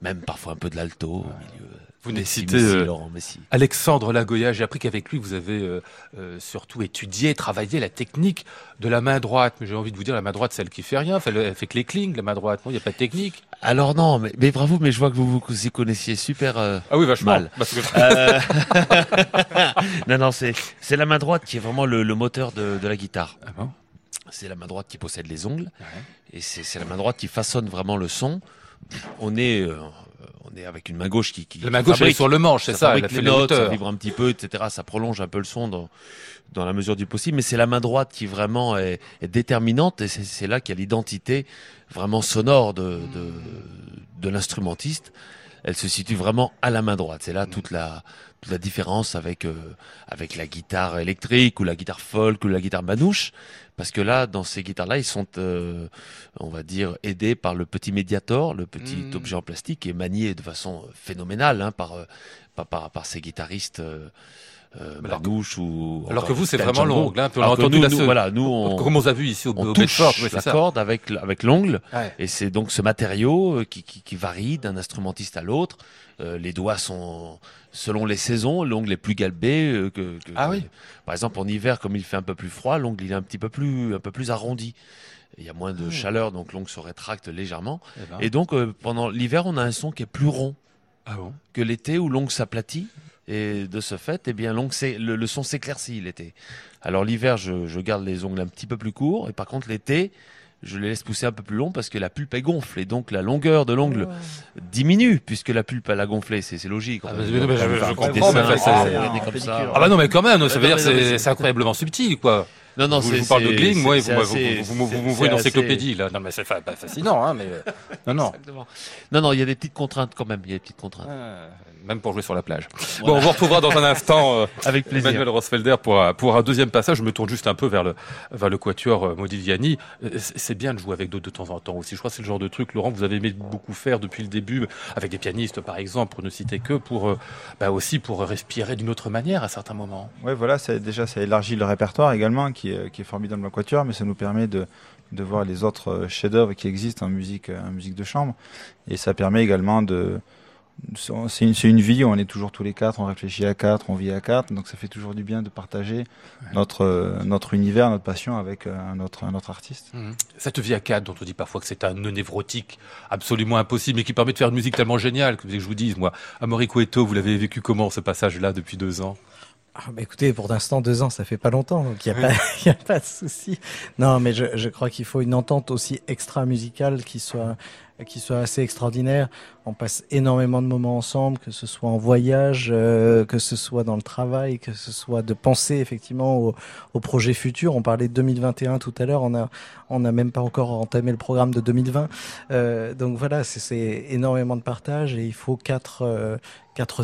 même parfois un peu de l'alto au milieu. Vous si, euh, Laurent. Alexandre Lagoya. J'ai appris qu'avec lui, vous avez euh, euh, surtout étudié, travaillé la technique de la main droite. Mais j'ai envie de vous dire, la main droite, celle qui fait rien, elle, elle fait que les clings, la main droite. Non, il n'y a pas de technique. Alors non, mais, mais bravo, mais je vois que vous vous y connaissiez super. Ah oui, vachement. Mal. Parce que- non, non, c'est c'est la main droite qui est vraiment le, le moteur de, de la guitare. Ah bon? C'est la main droite qui possède les ongles et c'est c'est la main droite qui façonne vraiment le son. On est euh, on est avec une main gauche qui, qui La main gauche, elle est fabrique- sur le manche, c'est ça, elle fabrique a fait les notes, ça vibre un petit peu, etc. Ça prolonge un peu le son dans dans la mesure du possible, mais c'est la main droite qui vraiment est, est déterminante et c'est c'est là qu'il y a l'identité vraiment sonore de de, de l'instrumentiste. Elle se situe vraiment à la main droite. C'est là toute la toute la différence avec euh, avec la guitare électrique ou la guitare folk ou la guitare manouche, parce que là, dans ces guitares-là, ils sont, euh, on va dire, aidés par le petit médiator, le petit Mm. objet en plastique, qui est manié de façon phénoménale hein, par, euh, par par par ces guitaristes. Euh, euh, Alors que- manouches ou Alors encore que vous, c'est vraiment l'ongle. Hein, on a entendu nous, la nous, seule- voilà, nous on, Comme on a vu ici au, on au touche Bedford, ouais, la ça. corde avec l'ongle Ouais. et c'est donc ce matériau euh, qui, qui, qui varie d'un instrumentiste à l'autre. Euh, les doigts sont selon les saisons, l'ongle est plus galbé euh, que, que- Ah oui. Par exemple en hiver comme il fait un peu plus froid, l'ongle il est un petit peu plus un peu plus arrondi. Il y a moins de chaleur donc l'ongle se rétracte légèrement Eh ben. et donc euh, pendant l'hiver on a un son qui est plus rond Ah bon? que l'été où l'ongle s'aplatit. Et de ce fait, eh bien, l'ongle, c'est- le, le son s'éclaircit l'été. Alors l'hiver, je, je garde les ongles un petit peu plus courts. Et par contre, l'été, je les laisse pousser un peu plus long parce que la pulpe est gonfle. Et donc, la longueur de l'ongle diminue puisque la pulpe, elle a gonflé. C'est c'est logique. Ah, bah, je- je- je comprends, mais. Ah bah non, mais quand même, ça veut dire c'est incroyablement subtil, quoi. Non, non, je c'est- vous parle de Gling, moi, vous, assez- vous, vous, vous, c'est- vous ouvrez c'est une encyclopédie, là. Non, mais c'est pas fascinant, hein, mais... Non, non. Exactement. Non, non, il y a des petites contraintes quand même. Il y a des petites contraintes. Ah, Même pour jouer sur la plage. Bon, on vous retrouvera dans un instant. euh, Avec plaisir. Emmanuel Rosfelder pour un, pour un deuxième passage. Je me tourne juste un peu vers le, vers le quatuor euh, Modigliani. Euh, C'est bien de jouer avec d'autres de temps en temps aussi. Je crois que c'est le genre de truc, Laurent, que vous avez aimé beaucoup faire depuis le début, avec des pianistes par exemple, pour ne citer que, pour euh, bah, aussi pour respirer d'une autre manière à certains moments. Ouais, voilà, déjà, ça élargit le répertoire également, qui est, qui est formidable en quatuor, mais ça nous permet de, de voir les autres euh, chefs-d'œuvre qui existent en musique, euh, en musique de chambre. Et ça permet également de. C'est une, une vie, on est toujours tous les quatre, on réfléchit à quatre, on vit à quatre, donc ça fait toujours du bien de partager notre, euh, notre univers, notre passion avec un, autre, un autre artiste. Cette vie à quatre, dont on dit parfois que c'est un nœud névrotique absolument impossible, mais qui permet de faire une musique tellement géniale que je vous dise, moi, Amaury Cueto, vous l'avez vécu comment ce passage-là depuis deux ans? Ah, bah écoutez, pour l'instant, deux ans, ça fait pas longtemps, donc il n'y a, pas- y a pas de souci. Non, mais je, je crois qu'il faut une entente aussi extra-musicale qui soit, qui soit assez extraordinaire. On passe énormément de moments ensemble, que ce soit en voyage, euh, que ce soit dans le travail, que ce soit de penser effectivement au, au projet futur. On parlait de 2021 tout à l'heure, on n'a même pas encore entamé le programme de 2020. Euh, donc voilà, c'est- énormément de partage et il faut quatre, euh,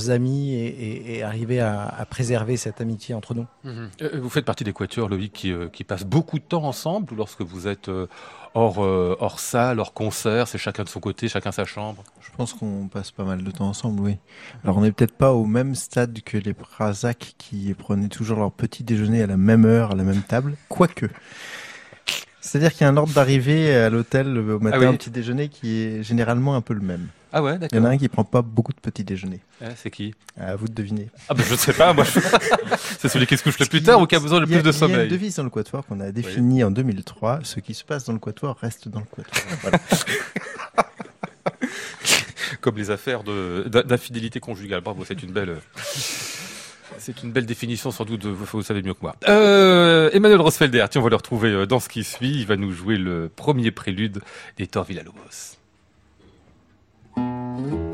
amis et, arriver à, préserver cette amitié entre nous. Euh, Vous faites partie des quatuors, Loïc, qui, euh, qui passent beaucoup de temps ensemble, lorsque vous êtes euh, hors, euh, hors salle, hors concert, c'est chacun de son côté, chacun sa chambre Je pense qu'on passe pas mal de temps ensemble, oui. Alors on n'est peut-être pas au même stade que les Prazac qui prenaient toujours leur petit déjeuner à la même heure, à la même table, quoique. C'est-à-dire qu'il y a un ordre d'arrivée à l'hôtel euh, au matin Ah oui. au petit déjeuner qui est généralement un peu le même. Ah ouais, Il y d'accord. en a un qui prend pas beaucoup de petits déjeuners. Ouais, c'est qui? À vous de deviner. Ah ben je sais pas, moi je- c'est celui qui se couche le plus tard ou qui a besoin a- plus de Il y a une sommeil? devise dans le quatuor qu'on a définie en 2003. Ce qui se passe dans le quatuor reste dans le quatuor. Voilà. Comme les affaires d'infidélité conjugale. Bravo, c'est une belle... C'est une belle définition, sans doute, vous, savez mieux que moi. Euh, Emmanuel Rosfelder, tiens, on va le retrouver euh, dans ce qui suit. Il va nous jouer le premier prélude des Thor Villalobos.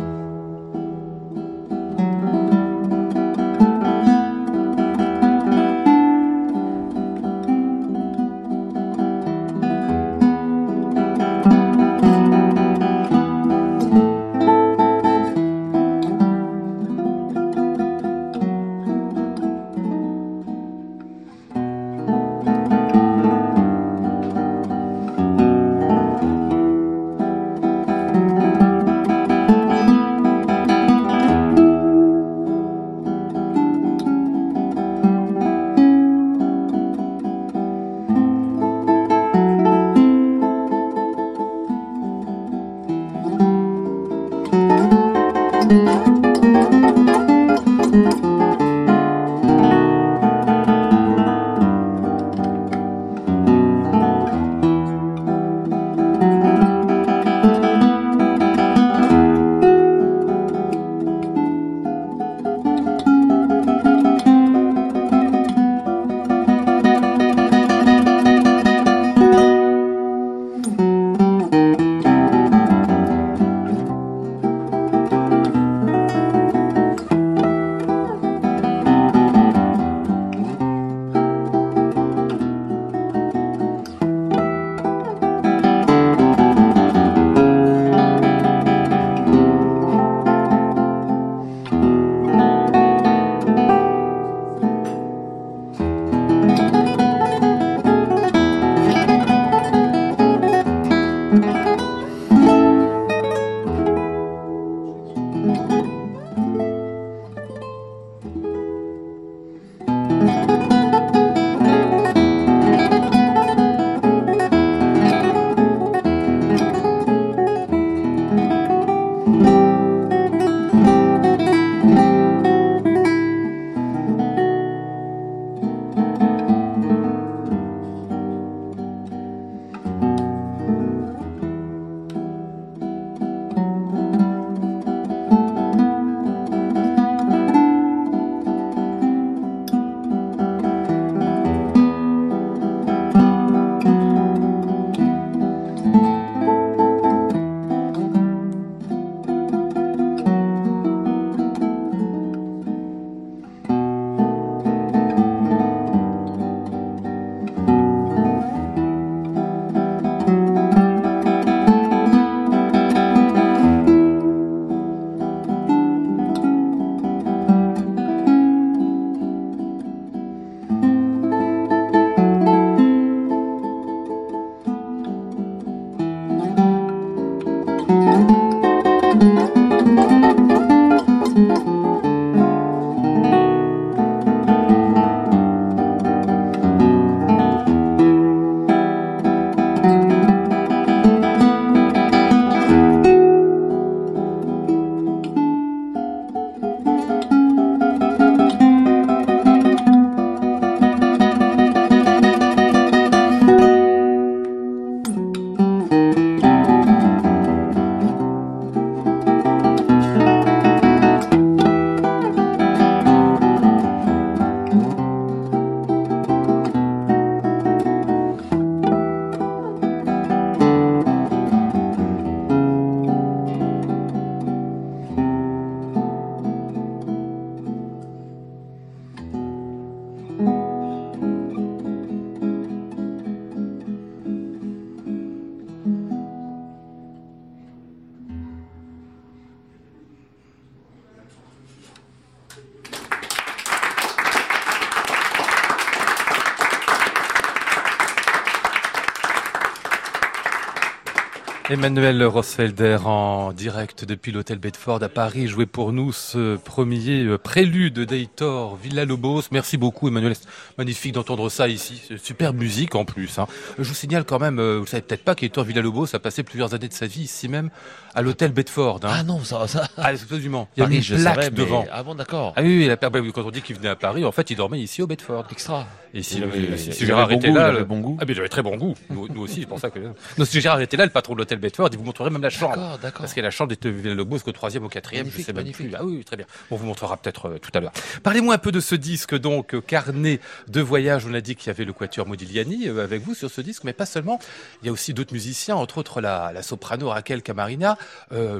Emmanuel Rosfelder en direct depuis l'hôtel Bedford à Paris jouait pour nous ce premier euh, prélude d'Eitor Villa-Lobos. Merci beaucoup Emmanuel, c'est magnifique d'entendre ça ici, superbe musique en plus. Hein. Je vous signale quand même, euh, vous savez peut-être pas qu'Eitor Villa-Lobos a passé plusieurs années de sa vie ici même à l'hôtel Bedford. Hein. Ah non, ça, ça. Ah, absolument. Il y a Paris, une plaque savais, mais- devant. Ah bon, d'accord. Ah oui, bah oui, quand on dit qu'il venait à Paris, en fait, il dormait ici au Bedford. Extra. Et si, avait- si- si Gérard était là, le- bon goût. Ah, mais j'avais très bon goût. Nous, nous aussi, c'est pour ça que. Non, si Gérard était là, le patron de l'hôtel Bedford, il vous montrerait même la chambre. D'accord, d'accord. Parce a la chambre des Villa-Lobos qu'au troisième, au quatrième, je Magnifique, sais même magnifique. plus. Ah oui, très bien. On vous montrera peut-être euh, tout à l'heure. Parlez-moi un peu de ce disque, donc, euh, carnet de voyage. On a dit qu'il y avait le quatuor Modigliani euh, avec vous sur ce disque, mais pas seulement. Il y a aussi d'autres musiciens, entre autres la, la soprano Raquel Camarina,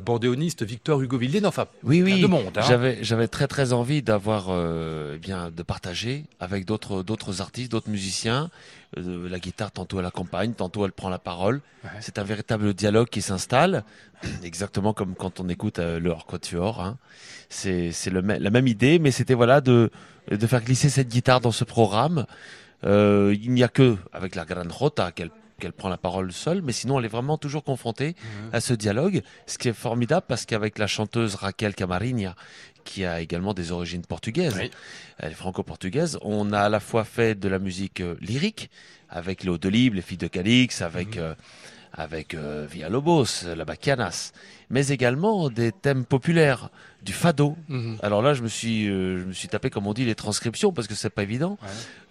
bandéoniste Victor Hugo Villiers, enfin, Oui, oui. de monde. Hein. J'avais, j'avais très très envie d'avoir, eh bien, de partager avec d'autres, d'autres artistes, d'autres musiciens. Euh, la guitare, tantôt elle accompagne, tantôt elle prend la parole. Ouais. C'est un véritable dialogue qui s'installe, exactement comme quand on écoute euh, le hors quatuor. Hein. C'est, la même idée, mais c'était voilà de, de faire glisser cette guitare dans ce programme. Euh, il n'y a que avec la Gran Rota qu'elle qu'elle prend la parole seule, mais sinon elle est vraiment toujours confrontée à ce dialogue, ce qui est formidable parce qu'avavec la chanteuse Raquel Camarinha, qui a également des origines portugaises, Oui. elle est franco-portugaise, on a à la fois fait de la musique euh, lyrique, avec les Hauts de Libre, les Filles de Calix, avec, euh, avec euh, Villalobos, la Bacanas, mais également des thèmes populaires, du fado. Mhm. Alors là, je me suis, euh, je me suis tapé, comme on dit, les transcriptions parce que c'est pas évident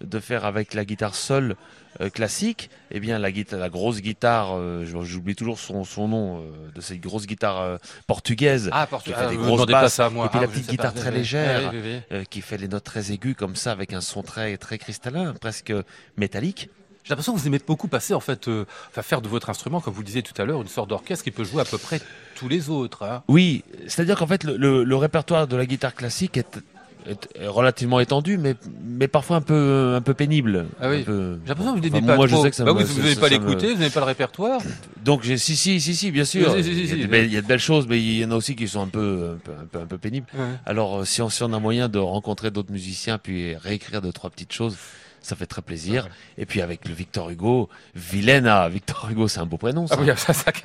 de faire avec la guitare seule euh, classique. Eh bien, la guitare, la grosse guitare, euh, j'oublie toujours son, son nom de cette grosse guitare portugaise. Ah, qui Portugal, fait des grosses basses, à moi. et puis Ah, la petite pas. guitare très Oui, légère, Ah, oui, oui, oui. qui fait les notes très aiguës comme ça, avec un son très très cristallin, presque métallique. J'ai l'impression que vous aimez beaucoup passer, en fait, euh, enfin, faire de votre instrument, comme vous le disiez tout à l'heure, une sorte d'orchestre qui peut jouer à peu près tous les autres. hein. Oui, c'est-à-dire qu'en fait, le, le- le répertoire de la guitare classique est, est- est relativement étendu, mais, mais parfois un peu, un peu pénible. Ah oui. Peu- J'ai l'impression que vous Enfin, n'aimez pas moi, trop. je sais que ça bah me- oui, vous ça- n'aimez ça- pas me- l'écouter, vous n'aimez pas le répertoire. Donc j'ai si si si si bien sûr. Si, si, si, il, y a si, des si. belles, il y a de belles choses, mais il y en a aussi qui sont un peu un peu un peu, un peu pénibles. Ouais. Alors euh, si on, si on a moyen de rencontrer d'autres musiciens puis réécrire deux trois petites choses, ça fait très plaisir. Et puis avec le Victor Hugo, Vilena, Victor Hugo, c'est un beau prénom. Ah oui,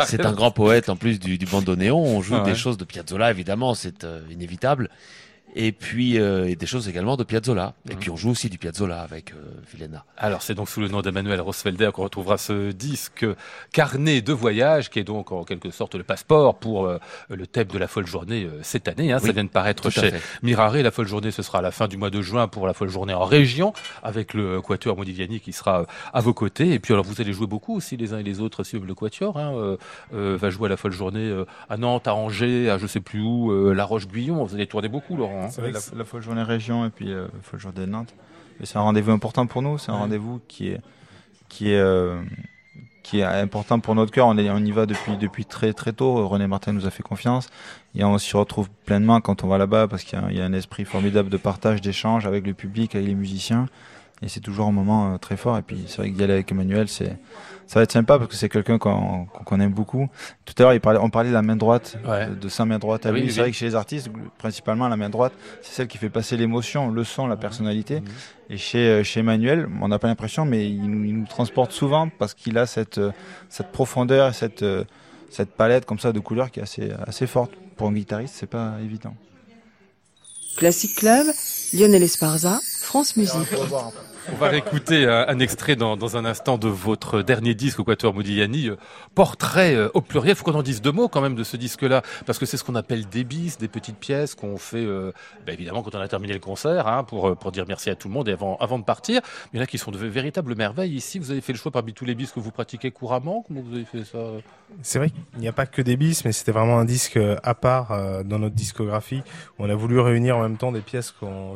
C'est un grand poète en plus du, du bandoneon. On joue Ah ouais. des choses de Piazzolla évidemment, c'est euh, inévitable. Et puis euh, et des choses également de Piazzolla. Et Mhm. puis on joue aussi du Piazzolla avec euh, Vilena. Alors, c'est donc sous le nom d'Emmanuel Rosfelder qu'on retrouvera ce disque carnet de voyage, qui est donc en quelque sorte le passeport pour euh, le thème de la folle journée euh, cette année. Hein, ça vient de paraître chez. Mirare. La folle journée, ce sera à la fin du mois de juin pour la folle journée en région, avec le Quatuor Modigliani qui sera euh, à vos côtés. Et puis, alors, vous allez jouer beaucoup aussi les uns et les autres, si le Quatuor hein, euh, va jouer à la folle journée euh, à Nantes, à Angers, à je sais plus où, euh, La Roche-Guyon. Vous allez tourner beaucoup, Laurent. Hein. C'est vrai que la, la folle journée région et puis euh, la folle journée de Nantes. Et c'est un rendez-vous important pour nous. C'est un Ouais. rendez-vous qui est qui est euh, qui est important pour notre cœur. On, est, on y va depuis depuis très très tôt. René Martin nous a fait confiance et on s'y retrouve pleinement quand on va là-bas parce qu'il y, a- il y a un esprit formidable de partage, d'échange avec le public, avec les musiciens. Et c'est toujours un moment euh, très fort. Et puis c'est vrai que d'y aller avec Emmanuel, c'est ça va être sympa parce que c'est quelqu'un qu'on aime beaucoup. Tout à l'heure, parlait, on parlait de la main droite, Ouais. de, de sa main droite à Ah oui, lui. oui, c'est oui. vrai que chez les artistes, principalement la main droite, c'est celle qui fait passer l'émotion, le son, la personnalité. Mhm. Et chez, euh, chez Emmanuel, on n'a pas l'impression, mais il nous, il nous transporte souvent parce qu'il a cette, euh, cette profondeur, et cette, euh, cette palette comme ça de couleurs qui est assez, assez forte. Pour un guitariste, c'est pas évident. Classic Club, Lionel Esparza, France Musique. On va réécouter un, un extrait dans, un instant de votre dernier disque, Quatuor Modigliani, euh, Portrait euh, au pluriel. faut qu'on en dise deux mots quand même de ce disque-là, parce que c'est ce qu'on appelle des bis, des petites pièces qu'on fait, euh, bah, évidemment, quand on a terminé le concert, hein, pour, euh, dire merci à tout le monde et avant, de partir. Mais là, qui sont de véritables merveilles. Ici, vous avez fait le choix parmi tous les bis que vous pratiquez couramment. Comment vous avez fait ça C'est vrai qu'il n'y a pas que des bis, mais c'était vraiment un disque euh, à part euh, dans notre discographie. On a voulu réunir en même temps des pièces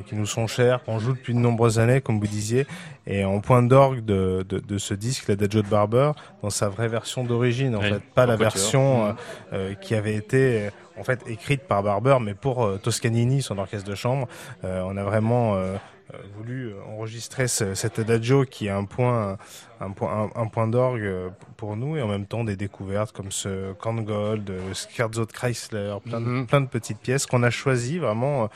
qui nous sont chères, qu'on joue depuis de nombreuses années, comme vous disiez. Et en point d'orgue de, de, de ce disque, l'Adagio de Barber, dans sa vraie version d'origine, en Oui, fait, pas en la version euh, Mhm. euh, qui avait été euh, en fait écrite par Barber, mais pour euh, Toscanini, son orchestre de chambre. Euh, on a vraiment euh, euh, voulu enregistrer ce- cet Adagio qui est un point un point, un, point d'orgue pour nous et en même temps des découvertes comme ce Korngold, Scherzo de Chrysler, plein, de, mhm. plein de petites pièces qu'on a choisies vraiment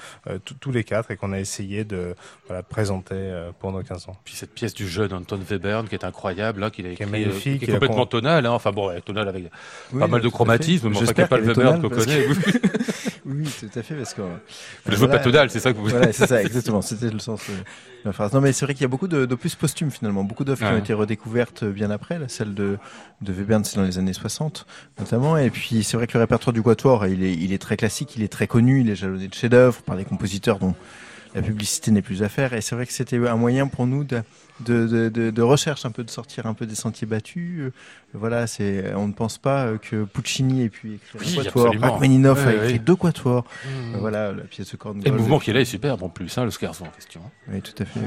tous les quatre et qu'on a essayé de voilà, présenter pour nos 15 ans. Puis cette pièce du jeune Anton Webern qui est incroyable, là, qu'il a écrit, qui est magnifique, qui est complètement tonal, hein, enfin bon, tonal avec pas mal de chromatisme, mais enfin, qu'il pas le Weber qu'on connaît. oui, tout à fait, parce que. Vous ne jouez pas tonal, c'est ça que vous. Voilà, c'est ça, exactement. C'était le sens. de la phrase. Non, mais c'est vrai qu'il y a beaucoup d'opus posthumes finalement, beaucoup d'œuvres qui ont été redécouvertes bien après. Là, celle de de Webern, c'est dans les années 60 notamment. Et puis c'est vrai que le répertoire du Quatuor, il est est très classique, il est très connu, il est jalonné de chefs-d'œuvre par des compositeurs dont la publicité n'est plus à faire. Et c'est vrai que c'était un moyen pour nous de de, de, de, recherche, un peu de sortir un peu des sentiers battus. Euh, voilà, c'est, on ne pense pas que Puccini ait pu écrire un quatuor, Rachmaninoff a écrit deux quatuors. Mmh. Euh, voilà, la pièce de Et le mouvement qui est là est superbe en plus, hein, le scherzo en question. Oui, tout à fait.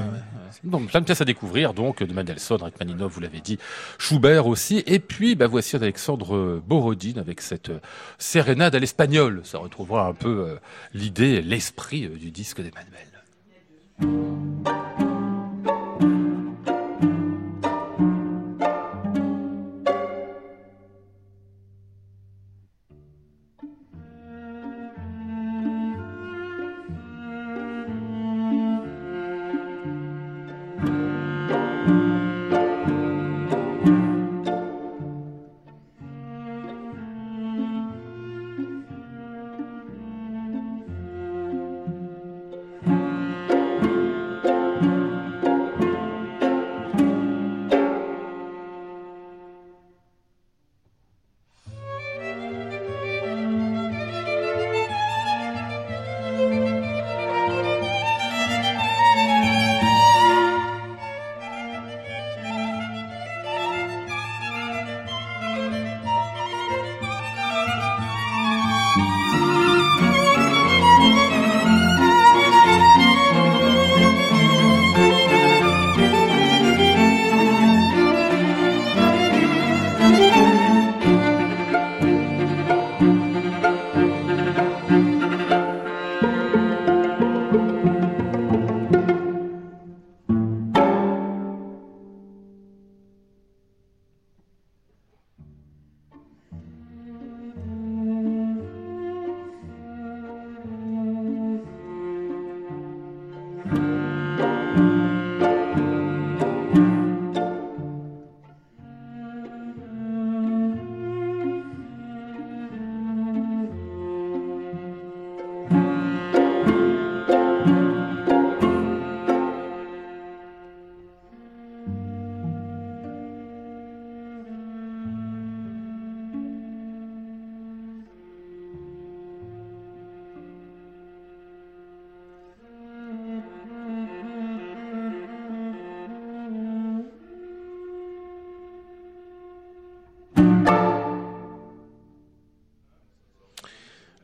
Donc plein de pièces à découvrir, donc de Mendelssohn, Rachmaninoff, vous l'avez dit, Schubert aussi, et puis bah voici Alexandre Borodine avec cette sérénade à l'espagnol. Ça retrouvera un peu euh, l'idée, l'esprit du disque d'Emmanuel.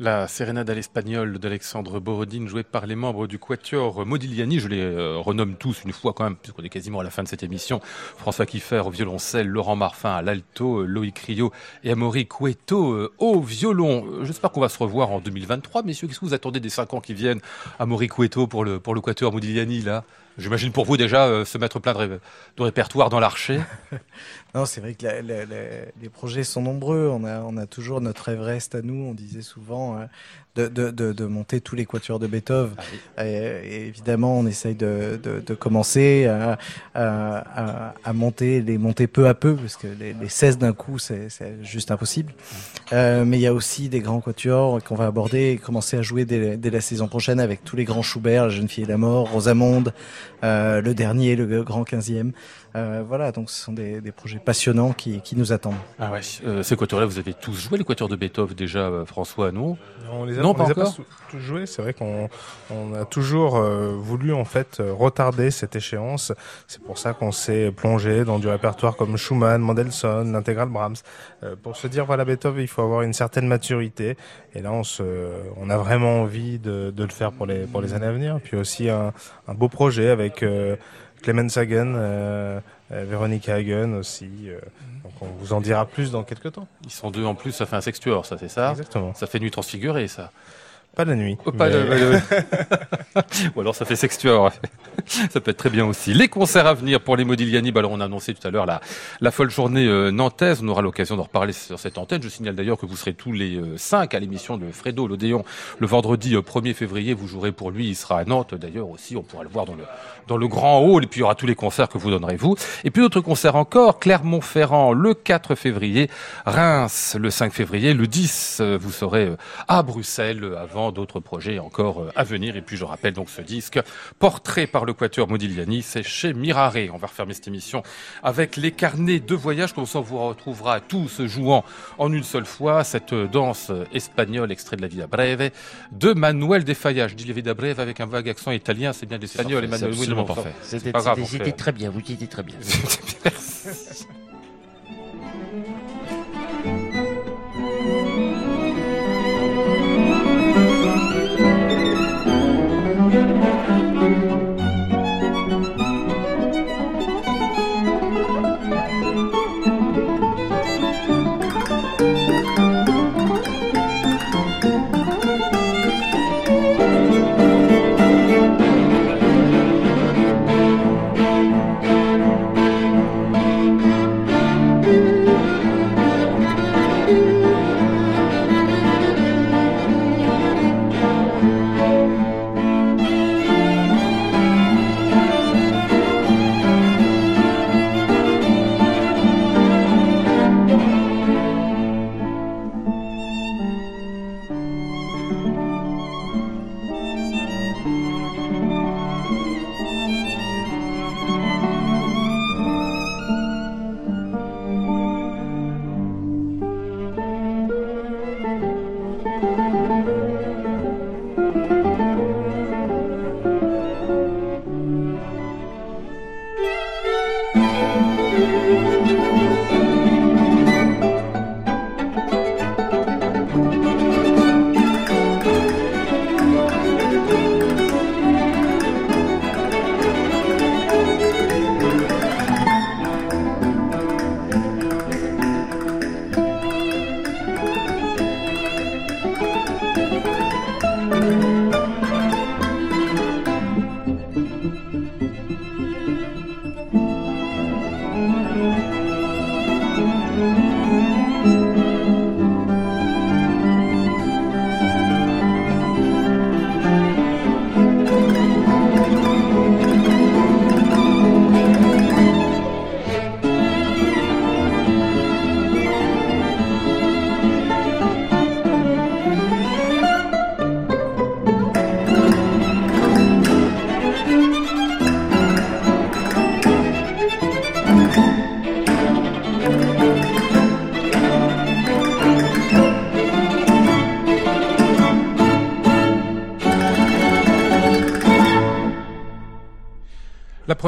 La sérénade à l'espagnol d'Alexandre Borodine, jouée par les membres du Quatuor Modigliani. Je les euh, renomme tous une fois quand même, puisqu'on est quasiment à la fin de cette émission. François Kiffer au violoncelle, Laurent Marfin à l'alto, euh, Loïc Rio et Amaury Cueto euh, au violon. J'espère qu'on va se revoir en 2023. Messieurs, qu'est-ce que vous attendez des cinq ans qui viennent? Amaury Cueto pour le, pour le Quatuor Modigliani, là? J'imagine pour vous déjà se mettre plein de, de répertoire dans l'archer. non, c'est vrai que les projets sont nombreux. On a, toujours notre Everest à nous. On disait souvent de, de, de, de, monter tous les quatuors de Beethoven. Ah et, évidemment, on essaye de, de, commencer à, à, à, monter, les monter peu à peu, parce que les, les 16 d'un coup, c'est juste impossible. Euh, mais il y a aussi des grands quatuors qu'on va aborder et commencer à jouer dès, dès, la saison prochaine avec tous les grands Schubert, La Jeune fille et la mort, Rosamonde, euh, le dernier, le grand 15e. Euh, voilà, donc ce sont des, des projets passionnants qui, qui, nous attendent. Ah ouais, euh, ces quatuors-là, vous avez tous joué les quatuors de Beethoven déjà, François, non On les a, non, pas, les a pas tous joués. C'est vrai qu'on on a toujours euh, voulu en fait retarder cette échéance. C'est pour ça qu'on s'est plongé dans du répertoire comme Schumann, Mendelssohn, l'intégrale Brahms, pour se dire voilà Beethoven, il faut avoir une certaine maturité. Et là, on se, on a vraiment envie de, de le faire pour les pour les années à venir. Puis aussi un, un beau projet avec Clemens Hagen, euh, euh, Véronique Hagen aussi. Euh, donc on vous en dira plus dans quelques temps. Ils sont deux en plus, ça fait un sextuor, ça c'est ça? Exactement. Ça fait nuit transfigurée, ça. Pas la nuit. Oh, pas mais- Ou alors ça fait sextuor. ça peut être très bien aussi. Les concerts à venir pour les Modigliani, bah alors on a annoncé tout à l'heure la, la folle journée euh, nantaise. On aura l'occasion d'en reparler sur cette antenne. Je signale d'ailleurs que vous serez tous les euh, cinq à l'émission de Fredo l'Odéon le vendredi euh, 1er février. Vous jouerez pour lui. Il sera à Nantes d'ailleurs aussi. On pourra le voir dans le, dans le grand hall. Et puis il y aura tous les concerts que vous donnerez vous. Et puis d'autres concerts encore. Clermont-Ferrand le 4 février. Reims le 5 février. Le 10, euh, vous serez euh, à Bruxelles euh, d'autres projets encore euh, à venir. Et puis je rappelle donc ce disque, portrait par le quatuor Modigliani, c'est chez Mirare. On va refermer cette émission avec les carnets de voyage, comme ça on vous retrouvera tous jouant en une seule fois cette danse espagnole, extrait de la Vida Breve, de Manuel de Falla. Je dis la Vida Breve avec un vague accent italien, c'est bien l'espagnol, Emmanuel. Oui, absolument non, parfait. c'était très bien, vous étiez très bien. Merci.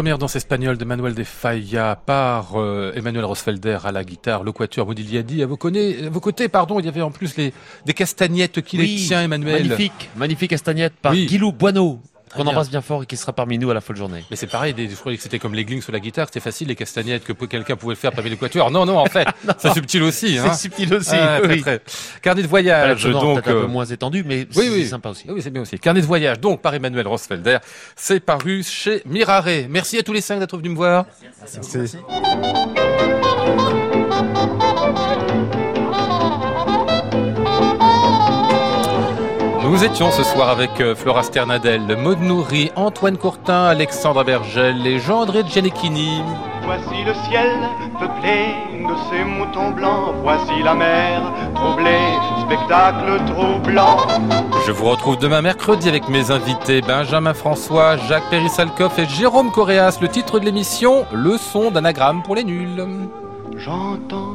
Première danse espagnole de Manuel de Falla par euh, Emmanuel Rosfelder à la guitare, le quatuor Modigliani. À vos, à vos côtés, pardon, il y avait en plus les, des castagnettes qui les tient, Emmanuel. Magnifique, magnifique castagnette par Oui. Guilou Boineau, qu'on embrasse bien fort et qui sera parmi nous à la folle journée. Mais c'est pareil, je croyais que c'était comme les glings sur la guitare, c'était facile, les castagnettes, que quelqu'un pouvait le faire parmi les quatuors. Non, non, en fait, c'est subtil aussi. Hein. C'est subtil aussi, Ah, très, oui. très. Carnet de voyage, donc. un euh, peu moins étendu, mais Oui, c'est oui. sympa aussi. Oui, c'est bien aussi. Carnet de voyage, donc, par Emmanuel Rosfelder. C'est paru chez Mirare. Merci à tous les cinq d'être venus me voir. Merci. Nous étions ce soir avec euh, Flora Sternadel, Maud Nourri, Antoine Courtin, Alexandre Bergel et Jean-André Gianecchini. Voici le ciel peuplé de ces moutons blancs. Voici la mer troublée, spectacle troublant. Je vous retrouve demain mercredi avec mes invités Benjamin François, Jacques Périssalcoff et Jérôme Coréas. Le titre de l'émission, Leçon d'anagramme pour les nuls. J'entends